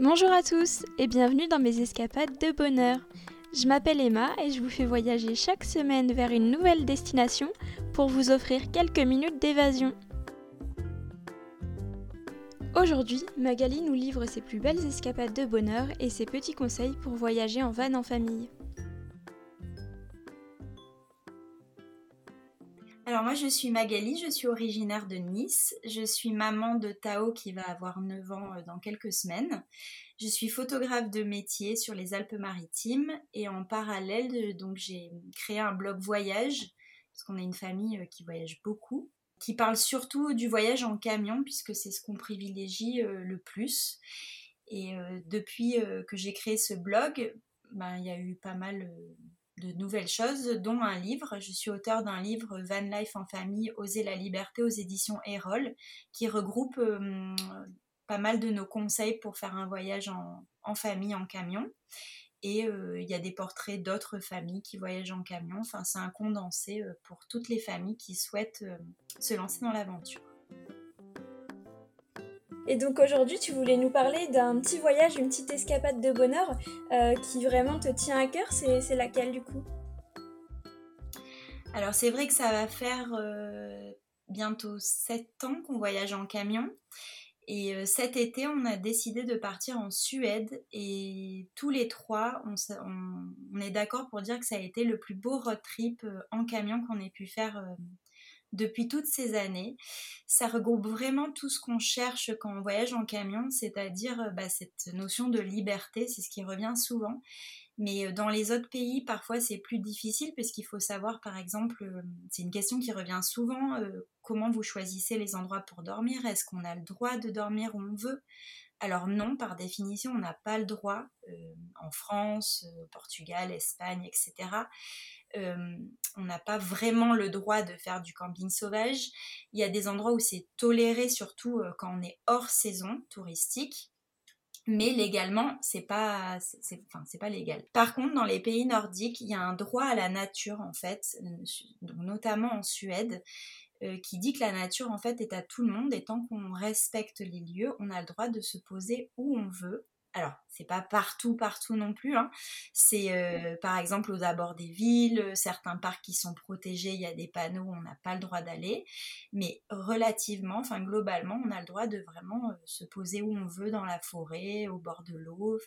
Bonjour à tous et bienvenue dans mes escapades de bonheur. Je m'appelle Emma et je vous fais voyager chaque semaine vers une nouvelle destination pour vous offrir quelques minutes d'évasion. Aujourd'hui, Magali nous livre ses plus belles escapades de bonheur et ses petits conseils pour voyager en van en famille. Moi je suis Magali, je suis originaire de Nice, je suis maman de Tao qui va avoir 9 ans euh, dans quelques semaines. Je suis photographe de métier sur les Alpes-Maritimes et en parallèle euh, donc j'ai créé un blog voyage parce qu'on est une famille euh, qui voyage beaucoup, qui parle surtout du voyage en camion puisque c'est ce qu'on privilégie le plus. Et depuis que j'ai créé ce blog, ben, il y a eu pas mal de nouvelles choses, dont un livre. Je suis auteur d'un livre Van Life en famille, Oser la liberté aux éditions Erol, qui regroupe euh, pas mal de nos conseils pour faire un voyage en, famille en camion. Et euh, il y a des portraits d'autres familles qui voyagent en camion. Enfin, c'est un condensé euh, pour toutes les familles qui souhaitent se lancer dans l'aventure. Et donc aujourd'hui, tu voulais nous parler d'un petit voyage, une petite escapade de bonheur euh, qui vraiment te tient à cœur. C'est laquelle du coup? Alors c'est vrai que ça va faire euh, bientôt 7 ans qu'on voyage en camion. Et euh, cet été, on a décidé de partir en Suède et tous les trois, on, on est d'accord pour dire que ça a été le plus beau road trip en camion qu'on ait pu faire depuis toutes ces années. Ça regroupe vraiment tout ce qu'on cherche quand on voyage en camion, c'est-à-dire euh, bah, cette notion de liberté, c'est ce qui revient souvent. Mais euh, dans les autres pays, parfois c'est plus difficile parce qu'il faut savoir, par exemple, euh, c'est une question qui revient souvent, comment vous choisissez les endroits pour dormir? Est-ce qu'on a le droit de dormir où on veut? Alors non, par définition, on n'a pas le droit en France, Portugal, Espagne, etc on n'a pas vraiment le droit de faire du camping sauvage. Il y a des endroits où c'est toléré, surtout euh, quand on est hors saison touristique. Mais légalement, c'est pas, pas légal. Par contre, dans les pays nordiques, il y a un droit à la nature en fait, notamment en Suède, euh, qui dit que la nature en fait est à tout le monde et tant qu'on respecte les lieux, on a le droit de se poser où on veut alors, c'est pas partout, partout non plus. Hein. C'est euh, par exemple aux abords des villes, certains parcs qui sont protégés, il y a des panneaux où on n'a pas le droit d'aller. Mais relativement, enfin globalement, on a le droit de vraiment euh, se poser où on veut dans la forêt, au bord de l'eau.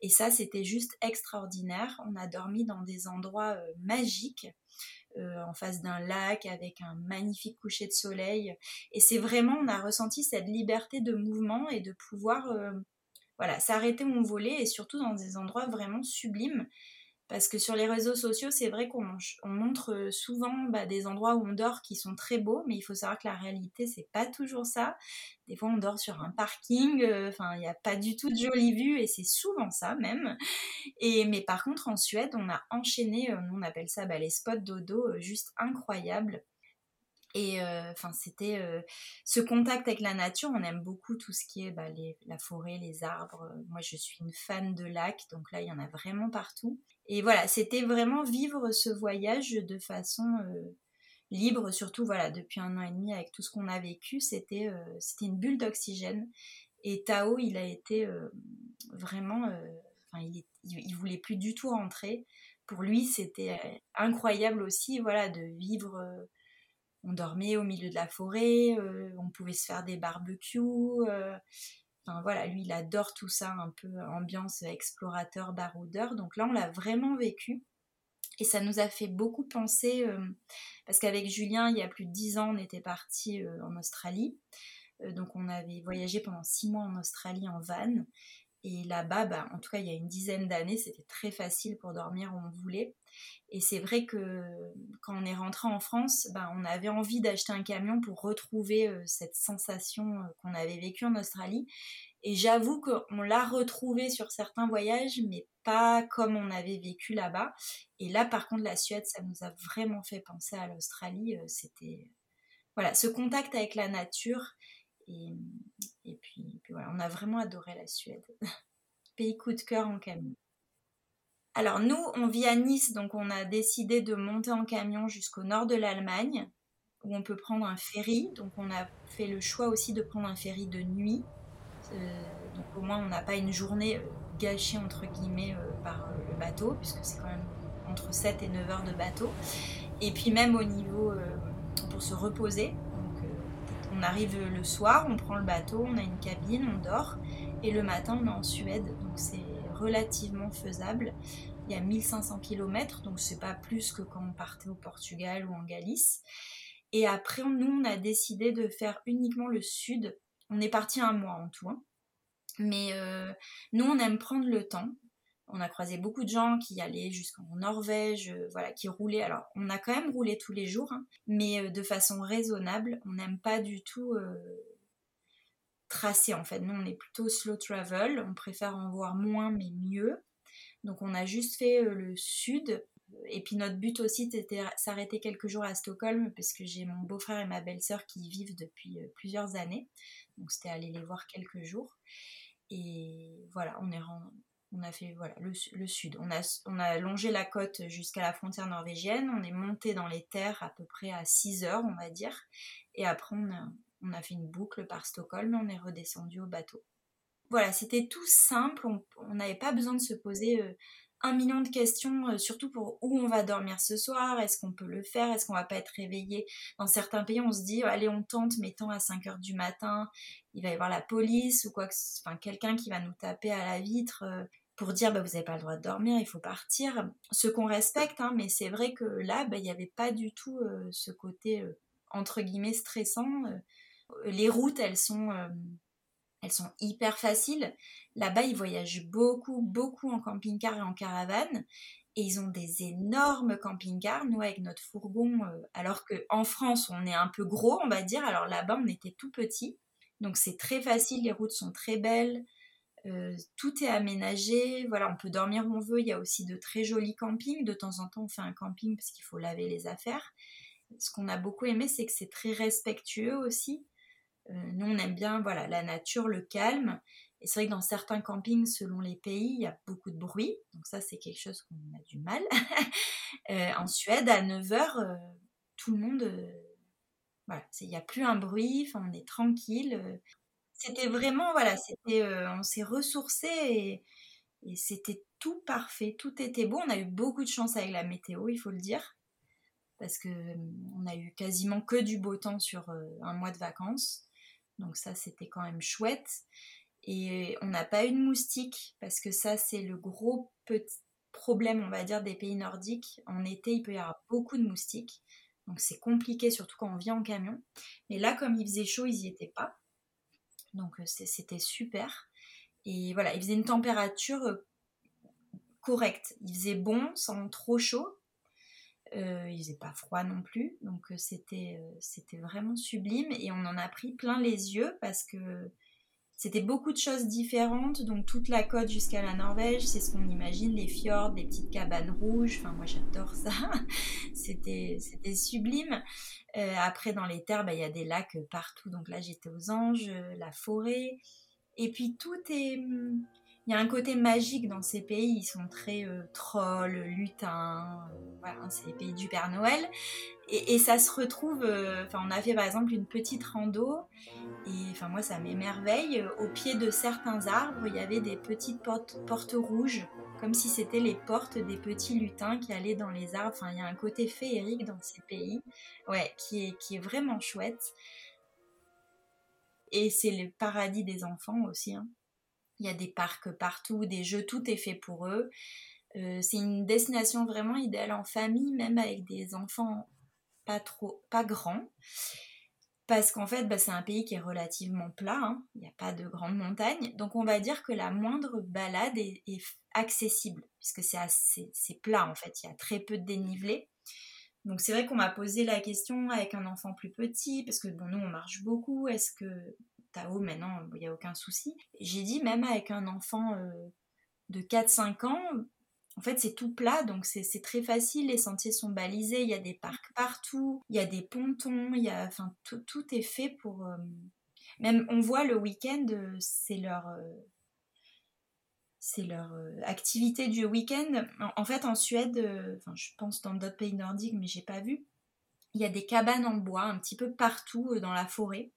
Et ça, c'était juste extraordinaire. On a dormi dans des endroits euh, magiques. En face d'un lac avec un magnifique coucher de soleil. Et c'est vraiment, on a ressenti cette liberté de mouvement et de pouvoir voilà, s'arrêter où on et surtout dans des endroits vraiment sublimes. Parce que sur les réseaux sociaux, c'est vrai qu'on montre euh, souvent bah, des endroits où on dort qui sont très beaux, mais il faut savoir que la réalité, c'est pas toujours ça. Des fois, on dort sur un parking, euh, enfin, il n'y a pas du tout de jolies vues, et c'est souvent ça même. Et, mais par contre, en Suède, on a enchaîné, euh, on appelle ça bah, les spots dodo, juste incroyables. Et euh, enfin, c'était euh, ce contact avec la nature. On aime beaucoup tout ce qui est bah, la forêt, les arbres. Moi, je suis une fan de lacs, donc là, il y en a vraiment partout. Et voilà, c'était vraiment vivre ce voyage de façon euh, libre, surtout voilà, depuis un an et demi avec tout ce qu'on a vécu. C'était c'était une bulle d'oxygène. Et Tao, il a été vraiment, enfin, il, il voulait plus du tout rentrer. Pour lui, c'était incroyable aussi, voilà, de vivre on dormait au milieu de la forêt, euh, on pouvait se faire des barbecues. Euh, enfin voilà, lui il adore tout ça, un peu ambiance explorateur, baroudeur. Donc là on l'a vraiment vécu. Et ça nous a fait beaucoup penser, euh, parce qu'avec Julien, il y a plus de dix ans, on était parti en Australie. donc on avait voyagé pendant six mois en Australie en van. Et là-bas, bah, en tout cas, il y a une dizaine d'années, c'était très facile pour dormir où on voulait. Et c'est vrai que quand on est rentré en France, bah, on avait envie d'acheter un camion pour retrouver euh, cette sensation euh, qu'on avait vécue en Australie. Et j'avoue qu'on l'a retrouvé sur certains voyages, mais pas comme on avait vécu là-bas. Et là, par contre, la Suède, ça nous a vraiment fait penser à l'Australie. Euh, c'était voilà, ce contact avec la nature et, puis, voilà, on a vraiment adoré la Suède. Pays coup de cœur en camion. Alors nous, on vit à Nice, donc on a décidé de monter en camion jusqu'au nord de l'Allemagne, où on peut prendre un ferry. Donc on a fait le choix aussi de prendre un ferry de nuit. donc au moins on n'a pas une journée gâchée entre guillemets par le bateau, puisque c'est quand même entre 7 et 9 heures de bateau. Et puis même au niveau pour se reposer, on arrive le soir, on prend le bateau, on a une cabine, on dort. Et le matin, on est en Suède, donc c'est relativement faisable. Il y a 1500 km, donc c'est pas plus que quand on partait au Portugal ou en Galice. Et après, nous, on a décidé de faire uniquement le sud. On est parti un mois en tout. Hein. Mais euh, nous, on aime prendre le temps. On a croisé beaucoup de gens qui allaient jusqu'en Norvège, euh, voilà, qui roulaient. Alors, on a quand même roulé tous les jours, hein, mais euh, de façon raisonnable. On n'aime pas du tout euh, tracer, en fait. Nous, on est plutôt slow travel. On préfère en voir moins, mais mieux. Donc, on a juste fait le sud. Et puis, notre but aussi, c'était s'arrêter quelques jours à Stockholm, parce que j'ai mon beau-frère et ma belle-sœur qui y vivent depuis plusieurs années. Donc, c'était aller les voir quelques jours. Et voilà, on est rendu on a fait voilà, le, sud. On a, on longé la côte jusqu'à la frontière norvégienne. On est monté dans les terres à peu près à 6 heures, on va dire. Et après, on a, on a fait une boucle par Stockholm et on est redescendu au bateau. Voilà, c'était tout simple. On n'avait pas besoin de se poser euh, un million de questions, euh, surtout pour où on va dormir ce soir, est-ce qu'on peut le faire, est-ce qu'on va pas être réveillé? Dans certains pays, on se dit, allez, on tente, mettons à 5 heures du matin, il va y avoir la police ou quoi que enfin quelqu'un qui va nous taper à la vitre. Euh, pour dire bah, vous n'avez pas le droit de dormir, il faut partir. Ce qu'on respecte, hein, mais c'est vrai que là, bah, il n'y avait pas du tout euh, ce côté euh, entre guillemets stressant. Euh, les routes, elles sont, elles sont hyper faciles. Là-bas, ils voyagent beaucoup, beaucoup en camping-car et en caravane. Et ils ont des énormes camping-cars, nous avec notre fourgon, alors qu'en France, on est un peu gros, on va dire. Alors là-bas, on était tout petit. Donc c'est très facile, les routes sont très belles. Euh, tout est aménagé, voilà, on peut dormir où on veut. Il y a aussi de très jolis campings. De temps en temps, on fait un camping parce qu'il faut laver les affaires. Ce qu'on a beaucoup aimé, c'est que c'est très respectueux aussi. Euh, nous, on aime bien voilà, la nature, le calme. Et c'est vrai que dans certains campings, selon les pays, il y a beaucoup de bruit. Donc ça, c'est quelque chose qu'on a du mal. Euh, en Suède, à 9h, tout le monde... voilà, il n'y a plus un bruit, on est tranquille. C'était vraiment, voilà, c'était, euh, on s'est ressourcé et, c'était tout parfait, tout était beau. On a eu beaucoup de chance avec la météo, il faut le dire, parce que on a eu quasiment que du beau temps sur euh, un mois de vacances. Donc ça, c'était quand même chouette. Et on n'a pas eu de moustiques, parce que ça, c'est le gros petit problème, on va dire, des pays nordiques. En été, il peut y avoir beaucoup de moustiques. Donc c'est compliqué, surtout quand on vient en camion. Mais là, comme il faisait chaud, ils n'y étaient pas. Donc euh, c'était super. Et voilà, il faisait une température euh, correcte. Il faisait bon sans trop chaud. Euh, il faisait pas froid non plus. Donc c'était c'était vraiment sublime. Et on en a pris plein les yeux parce que c'était beaucoup de choses différentes, donc toute la côte jusqu'à la Norvège, c'est ce qu'on imagine, les fjords, les petites cabanes rouges, enfin moi j'adore ça, c'était sublime. Euh, après dans les terres, bah, il y a des lacs partout, donc là j'étais aux anges, euh, la forêt, et puis tout est... Il y a un côté magique dans ces pays, ils sont très euh, trolls, lutins, voilà, c'est les pays du Père Noël. Et, ça se retrouve, enfin on a fait par exemple une petite rando et enfin moi ça m'émerveille. Au pied de certains arbres, il y avait des petites portes, portes rouges, comme si c'était les portes des petits lutins qui allaient dans les arbres. Enfin il y a un côté féerique dans ces pays, ouais, qui est, qui est vraiment chouette. Et c'est le paradis des enfants aussi. Hein. Il y a des parcs partout, des jeux, tout est fait pour eux. Euh, c'est une destination vraiment idéale en famille, même avec des enfants pas trop, pas grands parce qu'en fait, bah, c'est un pays qui est relativement plat, hein. il n'y a pas de grandes montagnes, donc on va dire que la moindre balade est, accessible, puisque c'est assez plat en fait, il y a très peu de dénivelé. Donc c'est vrai qu'on m'a posé la question avec un enfant plus petit, parce que bon, nous on marche beaucoup, est-ce que Tao maintenant, il n'y a aucun souci. J'ai dit même avec un enfant euh, de 4-5 ans, en fait, c'est tout plat, donc c'est très facile. Les sentiers sont balisés, il y a des parcs partout, il y a des pontons, y a, enfin, tout, est fait pour. Euh, même, on voit le week-end, euh, c'est leur. Leur activité du week-end. En, fait, en Suède, enfin, je pense dans d'autres pays nordiques, mais j'ai pas vu. Il y a des cabanes en bois un petit peu partout dans la forêt.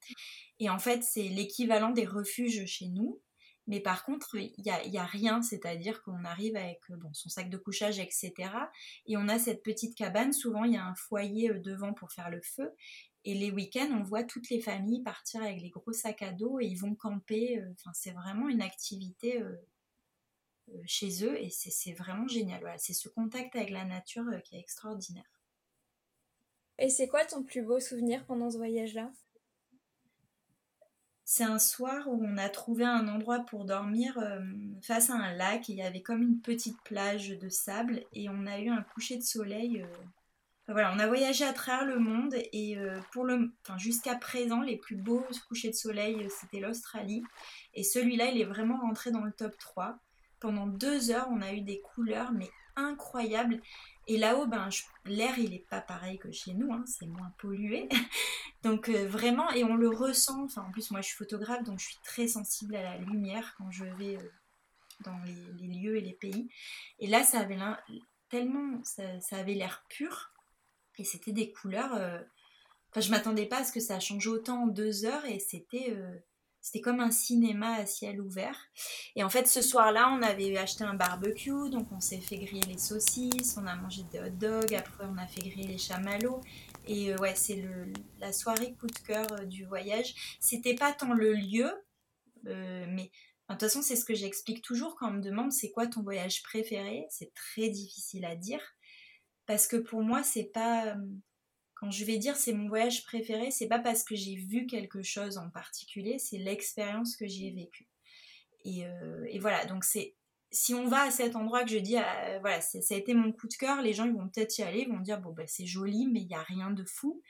Et en fait, c'est l'équivalent des refuges chez nous. Mais par contre, il n'y a, a, rien, c'est-à-dire qu'on arrive avec bon, son sac de couchage, etc. Et on a cette petite cabane, souvent il y a un foyer devant pour faire le feu. Et les week-ends, on voit toutes les familles partir avec les gros sacs à dos et ils vont camper. C'est vraiment une activité chez eux et c'est vraiment génial. C'est ce contact avec la nature qui est extraordinaire. Et c'est quoi ton plus beau souvenir pendant ce voyage-là? C'est un soir où on a trouvé un endroit pour dormir euh, face à un lac. il y avait comme une petite plage de sable et on a eu un coucher de soleil. Euh. voilà, on a voyagé à travers le monde et euh, pour le, enfin, jusqu'à présent, les plus beaux couchers de soleil, c'était l'Australie. Et celui-là, il est vraiment rentré dans le top 3. Pendant deux heures, on a eu des couleurs mais incroyables. Et là-haut, ben, l'air, il n'est pas pareil que chez nous, hein, c'est moins pollué. donc euh, vraiment, et on le ressent. Enfin, en plus, moi, je suis photographe, donc je suis très sensible à la lumière quand je vais euh, dans les, lieux et les pays. Et là, ça avait tellement, ça, avait l'air pur, et c'était des couleurs. Euh, enfin, je m'attendais pas à ce que ça change autant en deux heures, et c'était c'était comme un cinéma à ciel ouvert. Et en fait, ce soir-là, on avait acheté un barbecue, donc on s'est fait griller les saucisses, on a mangé des hot dogs, après on a fait griller les chamallows. Et euh, ouais, c'est la soirée coup de cœur euh, du voyage. C'était pas tant le lieu, euh, mais de toute façon, c'est ce que j'explique toujours quand on me demande c'est quoi ton voyage préféré? C'est très difficile à dire parce que pour moi, c'est pas quand je vais dire c'est mon voyage préféré, c'est pas parce que j'ai vu quelque chose en particulier, c'est l'expérience que j'y ai vécue. Et, euh, voilà, donc c'est si on va à cet endroit que je dis, euh, voilà, ça a été mon coup de cœur, les gens ils vont peut-être y aller, vont dire bon bah c'est joli, mais il n'y a rien de fou.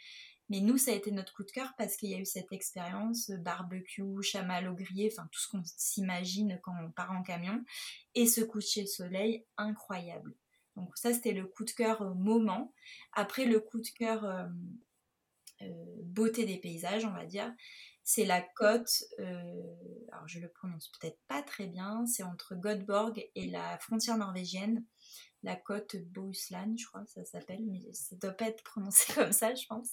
Mais nous, ça a été notre coup de cœur parce qu'il y a eu cette expérience euh, barbecue, chamallow grillé, enfin tout ce qu'on s'imagine quand on part en camion, et ce coucher de soleil incroyable. Donc ça, c'était le coup de cœur euh, moment. Après, le coup de cœur euh, euh, beauté des paysages, on va dire, c'est la côte, alors je le prononce peut-être pas très bien, c'est entre Göteborg et la frontière norvégienne, la côte Bohuslän, je crois ça s'appelle, mais ça doit pas être prononcé comme ça, je pense.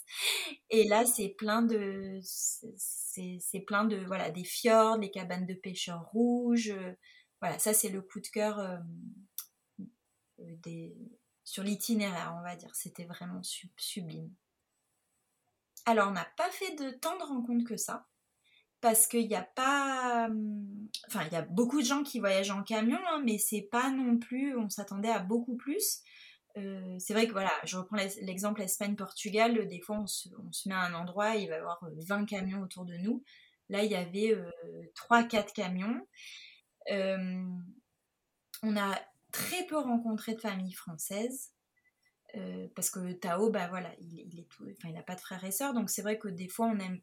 Et là, c'est plein de, c'est plein de, voilà, des fjords, les cabanes de pêcheurs rouges, voilà, ça c'est le coup de cœur sur l'itinéraire, on va dire. C'était vraiment sublime. Alors, on n'a pas fait de tant de rencontres que ça, parce qu'il n'y a pas. Hum, enfin, il y a beaucoup de gens qui voyagent en camion, hein, mais c'est pas non plus. On s'attendait à beaucoup plus. Euh, c'est vrai que voilà, je reprends l'exemple Espagne-Portugal, des fois on se, met à un endroit, il va y avoir 20 camions autour de nous. Là, il y avait 3-4 euh, camions. on a très peu rencontré de famille française. Euh, parce que Tao, bah voilà, il, il est tout, enfin, il n'a pas de frères et sœurs, donc c'est vrai que des fois on aime,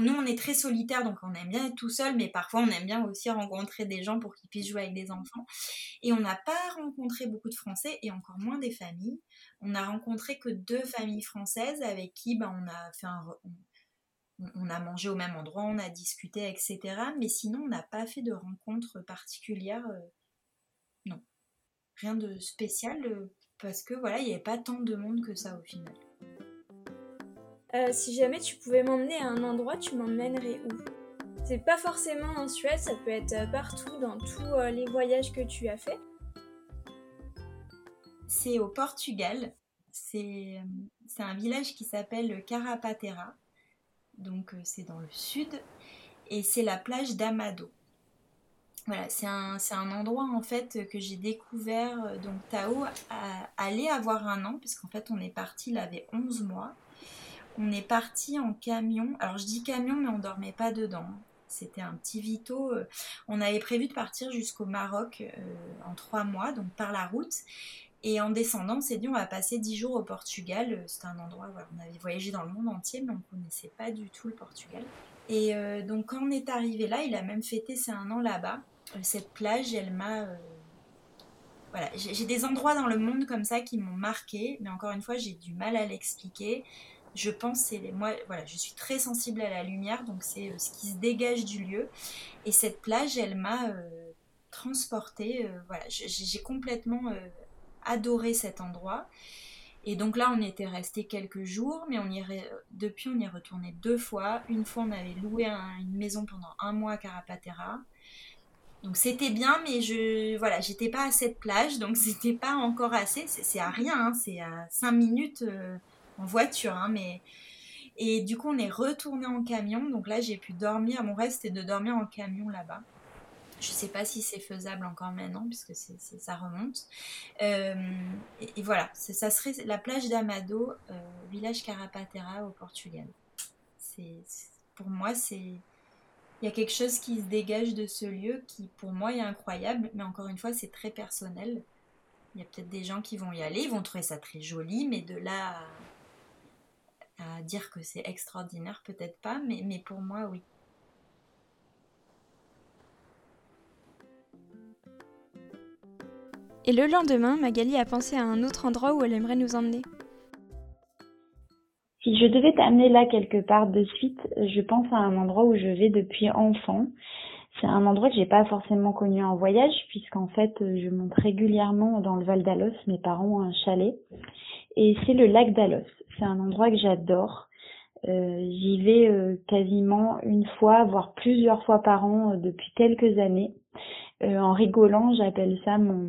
nous on est très solitaire, donc on aime bien être tout seul, mais parfois on aime bien aussi rencontrer des gens pour qu'ils puissent jouer avec des enfants. Et on n'a pas rencontré beaucoup de Français et encore moins des familles. On a rencontré que deux familles françaises avec qui bah, on a fait un, on a mangé au même endroit, on a discuté, etc. Mais sinon on n'a pas fait de rencontres particulières. Euh, rien de spécial euh, parce que voilà, il n'y avait pas tant de monde que ça au final. Euh, si jamais tu pouvais m'emmener à un endroit, tu m'emmènerais où? C'est pas forcément en Suède, ça peut être euh, partout dans tous les voyages que tu as fait. C'est au Portugal. C'est un village qui s'appelle Carapatera. Donc c'est dans le sud. Et c'est la plage d'Amado. Voilà, c'est un, endroit en fait que j'ai découvert. Euh, donc Tao allait avoir un an, puisqu'en fait on est parti, il avait 11 mois. On est parti en camion. Alors je dis camion, mais on dormait pas dedans. C'était un petit vito. Euh, on avait prévu de partir jusqu'au Maroc euh, en trois mois, donc par la route. Et en descendant, on s'est dit on va passer 10 jours au Portugal. C'était un endroit où on avait voyagé dans le monde entier, mais on ne connaissait pas du tout le Portugal. Et donc quand on est arrivé là, il a même fêté ses un an là-bas. Euh, cette plage, elle m'a... Euh, voilà, j'ai des endroits dans le monde comme ça qui m'ont marqué, mais encore une fois, j'ai du mal à l'expliquer. Je pense c'est moi voilà, je suis très sensible à la lumière, donc c'est euh, ce qui se dégage du lieu. Et cette plage, elle m'a transportée. voilà, j'ai complètement adoré cet endroit. Et donc là, on était resté quelques jours, mais on y depuis, on y est retourné deux fois. Une fois, on avait loué une maison pendant un mois à Carapatera. Donc c'était bien, mais je voilà, j'étais pas à cette plage, donc c'était pas encore assez. C'est à rien, hein, c'est à 5 minutes euh, en voiture, hein, mais et du coup on est retourné en camion. Donc là j'ai pu dormir. Mon rêve c'était de dormir en camion là-bas. Je sais pas si c'est faisable encore maintenant, puisque ça remonte. Euh, et, voilà, ça serait la plage d'Amado, euh, village Carapatera au Portugal. C'est, pour moi, c'est il y a quelque chose qui se dégage de ce lieu qui, pour moi, est incroyable, mais encore une fois, c'est très personnel. Il y a peut-être des gens qui vont y aller, ils vont trouver ça très joli, mais de là à, dire que c'est extraordinaire, peut-être pas, mais, mais pour moi, oui. Et le lendemain, Magali a pensé à un autre endroit où elle aimerait nous emmener. Si je devais t'amener là quelque part de suite, je pense à un endroit où je vais depuis enfant. C'est un endroit que j'ai pas forcément connu en voyage, puisqu'en fait, je monte régulièrement dans le Val d'Alos. Mes parents ont un chalet. Et c'est le lac d'Alos. C'est un endroit que j'adore. Euh, j'y vais euh, quasiment une fois, voire plusieurs fois par an euh, depuis quelques années. Euh, en rigolant, j'appelle ça mon,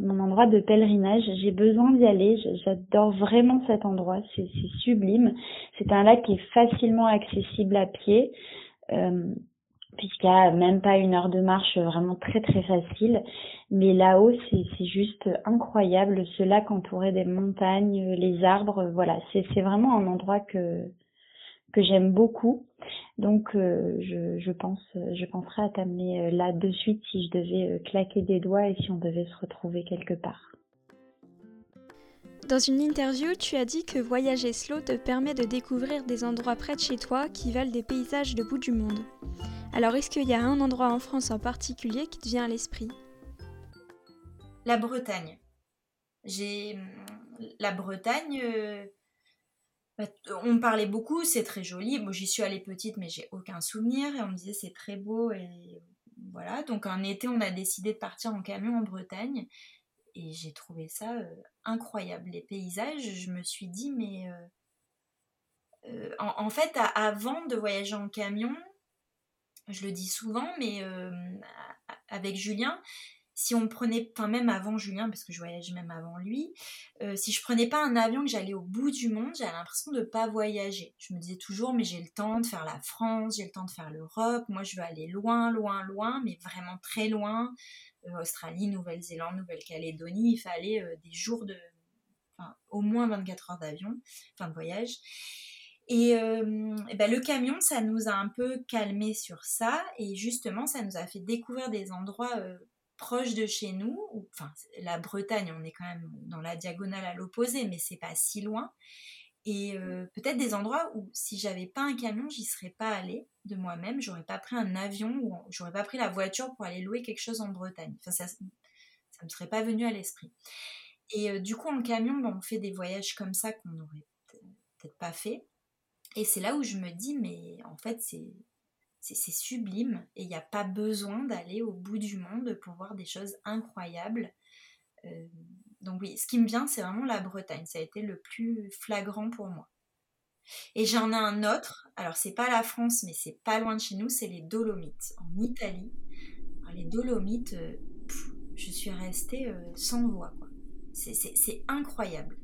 mon endroit de pèlerinage. J'ai besoin d'y aller. J'adore vraiment cet endroit. C'est sublime. C'est un lac qui est facilement accessible à pied. Euh, a même pas une heure de marche vraiment très très facile. Mais là-haut, c'est juste incroyable. Ce lac entouré des montagnes, les arbres, voilà, c'est vraiment un endroit que, que j'aime beaucoup. Donc euh, je, je, pense, je penserai à t'amener euh, là de suite si je devais euh, claquer des doigts et si on devait se retrouver quelque part. Dans une interview, tu as dit que voyager slow te permet de découvrir des endroits près de chez toi qui valent des paysages de bout du monde. Alors est-ce qu'il y a un endroit en France en particulier qui te vient à l'esprit? La Bretagne. J'ai la Bretagne bah, on parlait beaucoup, c'est très joli. J'y suis allée petite, mais j'ai aucun souvenir. Et on me disait c'est très beau. Et voilà. Donc, un été, on a décidé de partir en camion en Bretagne. Et j'ai trouvé ça euh, incroyable. Les paysages, je me suis dit, mais. Euh, euh, en, fait, avant de voyager en camion, je le dis souvent, mais avec Julien, si on prenait, enfin même avant Julien, parce que je voyageais même avant lui, euh, si je prenais pas un avion que j'allais au bout du monde, j'avais l'impression de pas voyager. Je me disais toujours, mais j'ai le temps de faire la France, j'ai le temps de faire l'Europe, moi je veux aller loin, loin, loin, mais vraiment très loin. Euh, Australie, Nouvelle-Zélande, Nouvelle-Calédonie, il fallait euh, des jours de, enfin, au moins 24 heures d'avion, enfin de voyage. Et, ben, le camion, ça nous a un peu calmé sur ça, et justement, ça nous a fait découvrir des endroits proche de chez nous, enfin la Bretagne, on est quand même dans la diagonale à l'opposé, mais c'est pas si loin. Et euh, peut-être des endroits où si j'avais pas un camion, j'y serais pas allée de moi-même, j'aurais pas pris un avion ou j'aurais pas pris la voiture pour aller louer quelque chose en Bretagne. Enfin, ça, ça me serait pas venu à l'esprit. Et euh, du coup, en camion, ben, on fait des voyages comme ça qu'on n'aurait peut-être pas fait. Et c'est là où je me dis, mais en fait, c'est c'est sublime et il n'y a pas besoin d'aller au bout du monde pour voir des choses incroyables. Euh, donc oui, ce qui me vient, c'est vraiment la Bretagne. Ça a été le plus flagrant pour moi. Et j'en ai un autre. Alors c'est pas la France, mais c'est pas loin de chez nous. C'est les Dolomites en Italie. les Dolomites, euh, je suis restée euh, sans voix. C'est incroyable.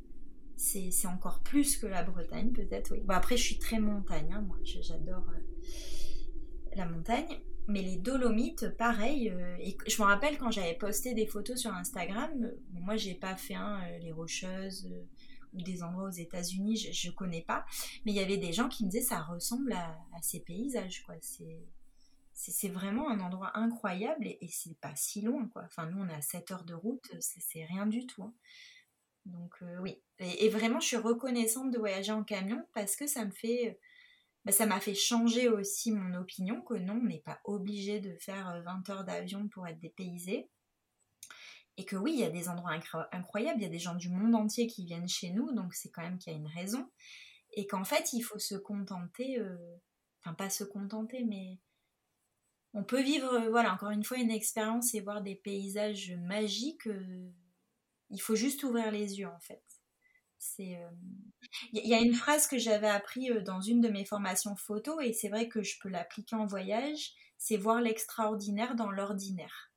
C'est encore plus que la Bretagne, peut-être. Oui. Bon, après, je suis très montagne. Hein, moi, j'adore la montagne. Mais les Dolomites, pareil. Euh, et je me rappelle quand j'avais posté des photos sur Instagram, euh, moi j'ai pas fait euh, les Rocheuses ou des endroits aux États-Unis, je, ne connais pas. Mais il y avait des gens qui me disaient ça ressemble à, ces paysages, quoi. C'est vraiment un endroit incroyable et, c'est pas si loin, quoi. Enfin, nous on a 7 heures de route, c'est rien du tout. Hein. Donc oui. et, vraiment, je suis reconnaissante de voyager en camion parce que ça me fait bah, ça m'a fait changer aussi mon opinion que non, on n'est pas obligé de faire 20 euh, heures d'avion pour être dépaysé. Et que oui, il y a des endroits incroyables, il y a des gens du monde entier qui viennent chez nous, donc c'est quand même qu'il y a une raison. Et qu'en fait, il faut se contenter, euh, enfin pas se contenter, mais on peut vivre, euh, voilà, encore une fois, une expérience et voir des paysages magiques. il faut juste ouvrir les yeux, en fait. C'est, il y a une phrase que j'avais appris dans une de mes formations photo et c'est vrai que je peux l'appliquer en voyage. C'est voir l'extraordinaire dans l'ordinaire.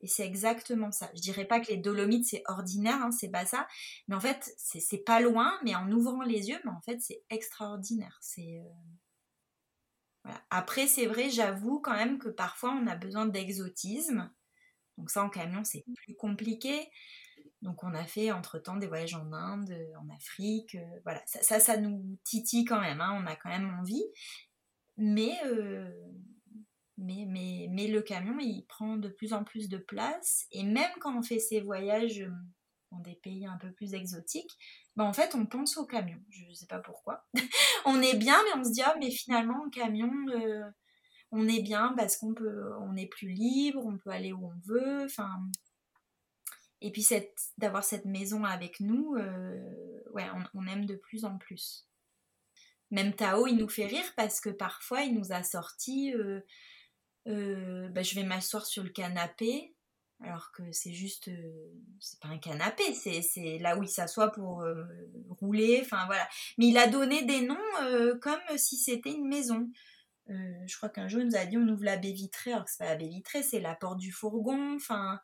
Et c'est exactement ça. Je dirais pas que les Dolomites c'est ordinaire, hein, c'est pas ça. Mais en fait, c'est pas loin, mais en ouvrant les yeux, mais en fait, c'est extraordinaire. Voilà. Après, c'est vrai, j'avoue quand même que parfois on a besoin d'exotisme. Donc ça, en camion, c'est plus compliqué. Donc on a fait entre-temps des voyages en Inde, en Afrique. voilà, ça, ça, nous titille quand même. Hein, on a quand même envie. Mais mais, mais, mais le camion, il prend de plus en plus de place. Et même quand on fait ces voyages euh, dans des pays un peu plus exotiques, ben en fait, on pense au camion. Je ne sais pas pourquoi. on est bien, mais on se dit, ah, mais finalement, en camion, euh, on est bien parce qu'on peut, on est plus libre, on peut aller où on veut. Enfin. Et puis d'avoir cette maison avec nous, euh, ouais, on, aime de plus en plus. Même Tao, il nous fait rire parce que parfois, il nous a sorti euh, bah, je vais m'asseoir sur le canapé, alors que c'est juste, euh, c'est pas un canapé, c'est là où il s'assoit pour euh, rouler, enfin voilà. Mais il a donné des noms comme si c'était une maison. je crois qu'un jour il nous a dit on ouvre la baie vitrée, alors que c'est pas la baie vitrée, c'est la porte du fourgon, enfin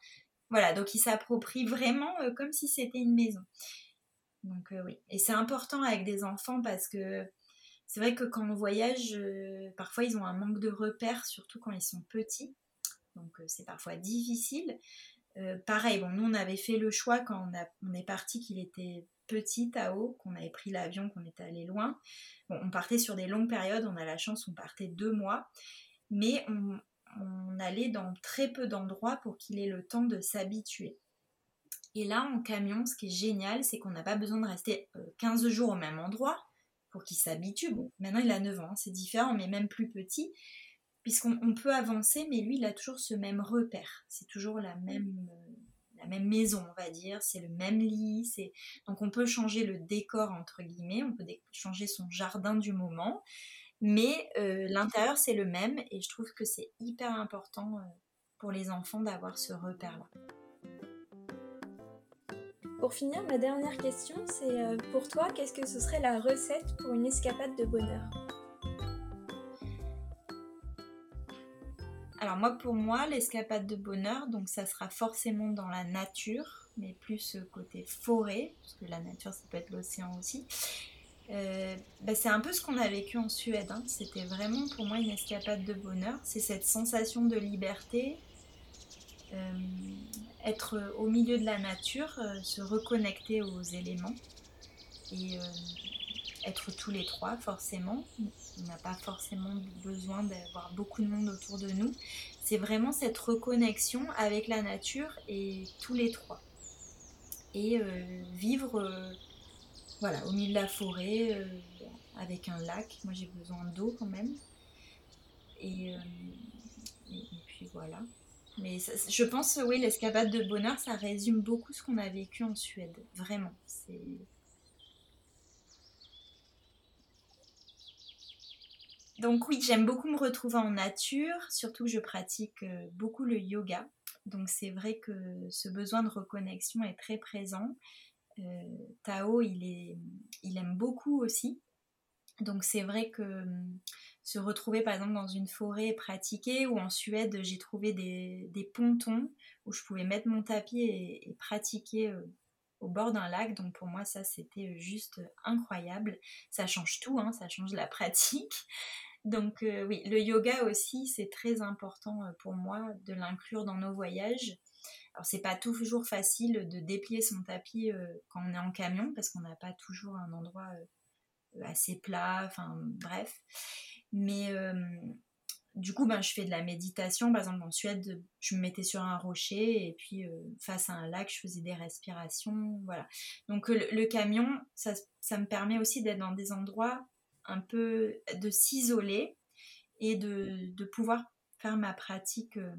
voilà. Donc il s'approprie vraiment comme si c'était une maison. Donc oui, et c'est important avec des enfants parce que c'est vrai que quand on voyage, euh, parfois ils ont un manque de repères, surtout quand ils sont petits. Donc euh, c'est parfois difficile. Euh, pareil, bon, nous on avait fait le choix quand on, est parti qu'il était petit à haut, qu'on avait pris l'avion, qu'on était allé loin. on partait sur des longues périodes, on a la chance, on partait deux mois, mais on, on allait dans très peu d'endroits pour qu'il ait le temps de s'habituer. Et là, en camion, ce qui est génial, c'est qu'on n'a pas besoin de rester 15 jours au même endroit pour qu'il s'habitue. Bon, maintenant il a 9 ans, c'est différent, mais même plus petit, puisqu'on peut avancer, mais lui il a toujours ce même repère. C'est toujours la même, euh, maison, on va dire, c'est le même lit. Donc on peut changer le décor, entre guillemets, on peut changer son jardin du moment, mais euh, l'intérieur c'est le même, et je trouve que c'est hyper important euh, pour les enfants d'avoir ce repère-là. Pour finir, ma dernière question, c'est euh, pour toi, qu'est-ce que ce serait la recette pour une escapade de bonheur? Alors moi, pour moi, l'escapade de bonheur, donc ça sera forcément dans la nature, mais plus côté forêt, parce que la nature, ça peut être l'océan aussi. Euh, bah, c'est un peu ce qu'on a vécu en Suède. Hein. C'était vraiment pour moi une escapade de bonheur. C'est cette sensation de liberté, euh, être au milieu de la nature, euh, se reconnecter aux éléments et être tous les trois forcément. On n'a pas forcément besoin d'avoir beaucoup de monde autour de nous. C'est vraiment cette reconnexion avec la nature et tous les trois. Et vivre voilà, au milieu de la forêt avec un lac. Moi j'ai besoin d'eau quand même. et puis voilà. Mais je pense, oui, l'escapade de bonheur, ça résume beaucoup ce qu'on a vécu en Suède. Vraiment. Donc oui, j'aime beaucoup me retrouver en nature, surtout je pratique euh, beaucoup le yoga. Donc c'est vrai que ce besoin de reconnexion est très présent. Euh, Tao, il, aime beaucoup aussi. Donc c'est vrai que hum, se retrouver par exemple dans une forêt pratiquer, ou en Suède j'ai trouvé des, pontons où je pouvais mettre mon tapis et, pratiquer euh, au bord d'un lac. Donc pour moi ça c'était juste incroyable. Ça change tout, hein, ça change la pratique. Donc euh, oui, le yoga aussi c'est très important euh, pour moi de l'inclure dans nos voyages. Alors c'est pas toujours facile de déplier son tapis quand on est en camion parce qu'on n'a pas toujours un endroit assez plat, enfin bref. Mais euh, du coup, ben, je fais de la méditation. Par exemple, en Suède, je me mettais sur un rocher et puis euh, face à un lac, je faisais des respirations. Voilà. Donc, le, camion, ça, ça, me permet aussi d'être dans des endroits un peu de s'isoler et de, de, pouvoir faire ma pratique euh,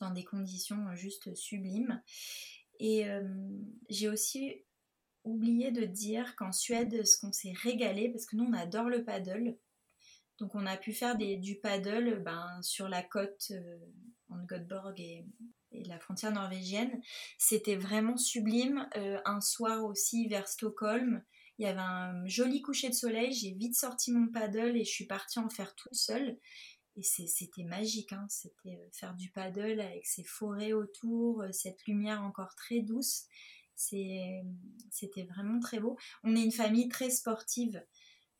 dans des conditions juste sublimes. Et j'ai aussi oublié de dire qu'en Suède, ce qu'on s'est régalé, parce que nous, on adore le paddle. Donc on a pu faire du paddle ben, sur la côte euh, en Göteborg et, et la frontière norvégienne. C'était vraiment sublime. un soir aussi vers Stockholm, il y avait un joli coucher de soleil. J'ai vite sorti mon paddle et je suis partie en faire toute seule. Et c'était magique, hein. c'était faire du paddle avec ces forêts autour, cette lumière encore très douce. C'était vraiment très beau. On est une famille très sportive.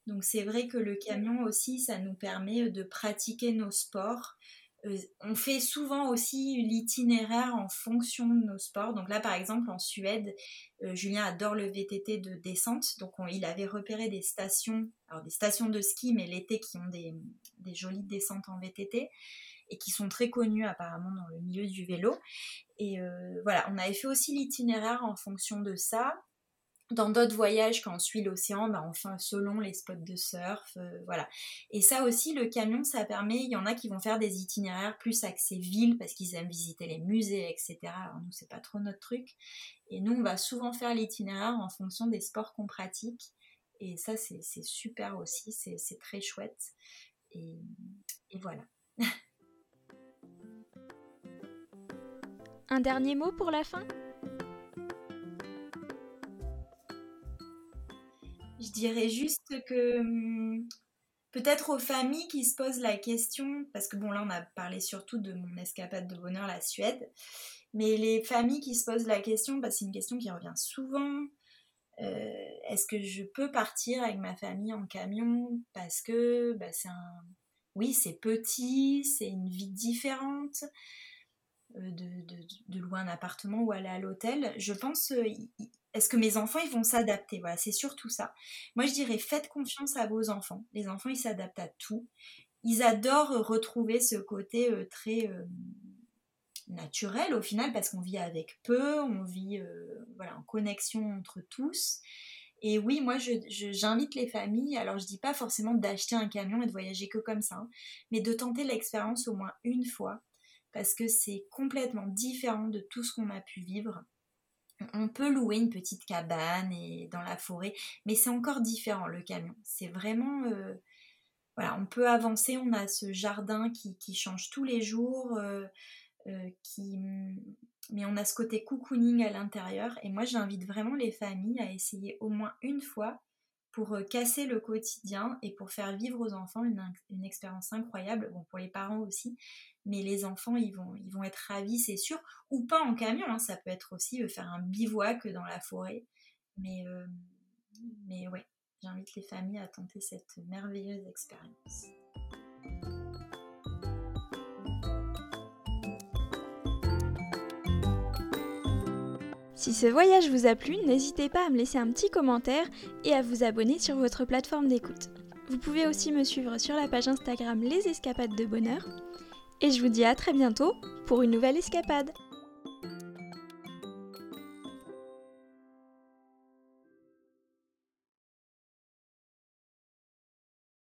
Donc c'est vrai que le camion aussi, ça nous permet de pratiquer nos sports. Euh, on fait souvent aussi l'itinéraire en fonction de nos sports. Donc là, par exemple, en Suède, euh, Julien adore le VTT de descente. Donc il avait repéré des stations, alors des stations de ski, mais l'été qui ont des, des, jolies descentes en VTT et qui sont très connues apparemment dans le milieu du vélo. Et euh, voilà, on avait fait aussi l'itinéraire en fonction de ça dans d'autres voyages, quand on suit l'océan, bah, enfin selon les spots de surf, euh, voilà. Et ça aussi, le camion, ça permet, il y en a qui vont faire des itinéraires plus axés ville parce qu'ils aiment visiter les musées, etc. Alors nous, c'est pas trop notre truc. Et nous, on va souvent faire l'itinéraire en fonction des sports qu'on pratique. Et ça, c'est super aussi, c'est très chouette. Et, et voilà. Un dernier mot pour la fin? Je dirais juste que hum, peut-être aux familles qui se posent la question, parce que bon là on a parlé surtout de mon escapade de bonheur, la Suède, mais les familles qui se posent la question, parce que c'est une question qui revient souvent, euh, est-ce que je peux partir avec ma famille en camion parce que bah, c'est un... Oui, c'est petit, c'est une vie différente. Euh, de, louer un appartement ou aller à l'hôtel. Je pense, euh, est-ce que mes enfants, ils vont s'adapter? Voilà, c'est surtout ça. Moi, je dirais, faites confiance à vos enfants. Les enfants, ils s'adaptent à tout. Ils adorent retrouver ce côté très naturel au final parce qu'on vit avec peu, on vit voilà, en connexion entre tous. Et oui, moi, j'invite les familles, alors je dis pas forcément d'acheter un camion et de voyager que comme ça, hein, mais de tenter l'expérience au moins une fois parce que c'est complètement différent de tout ce qu'on a pu vivre. On peut louer une petite cabane et dans la forêt, mais c'est encore différent le camion. C'est vraiment euh, voilà, on peut avancer. On a ce jardin qui, change tous les jours, euh, euh, qui mais on a ce côté cocooning à l'intérieur. Et moi, j'invite vraiment les familles à essayer au moins une fois pour euh, casser le quotidien et pour faire vivre aux enfants une, expérience incroyable, bon pour les parents aussi, mais les enfants ils vont, ils vont être ravis c'est sûr, ou pas en camion, hein. ça peut être aussi euh, faire un bivouac dans la forêt, mais, euh, mais ouais, j'invite les familles à tenter cette merveilleuse expérience. Si ce voyage vous a plu, n'hésitez pas à me laisser un petit commentaire et à vous abonner sur votre plateforme d'écoute. Vous pouvez aussi me suivre sur la page Instagram Les Escapades de Bonheur. Et je vous dis à très bientôt pour une nouvelle escapade.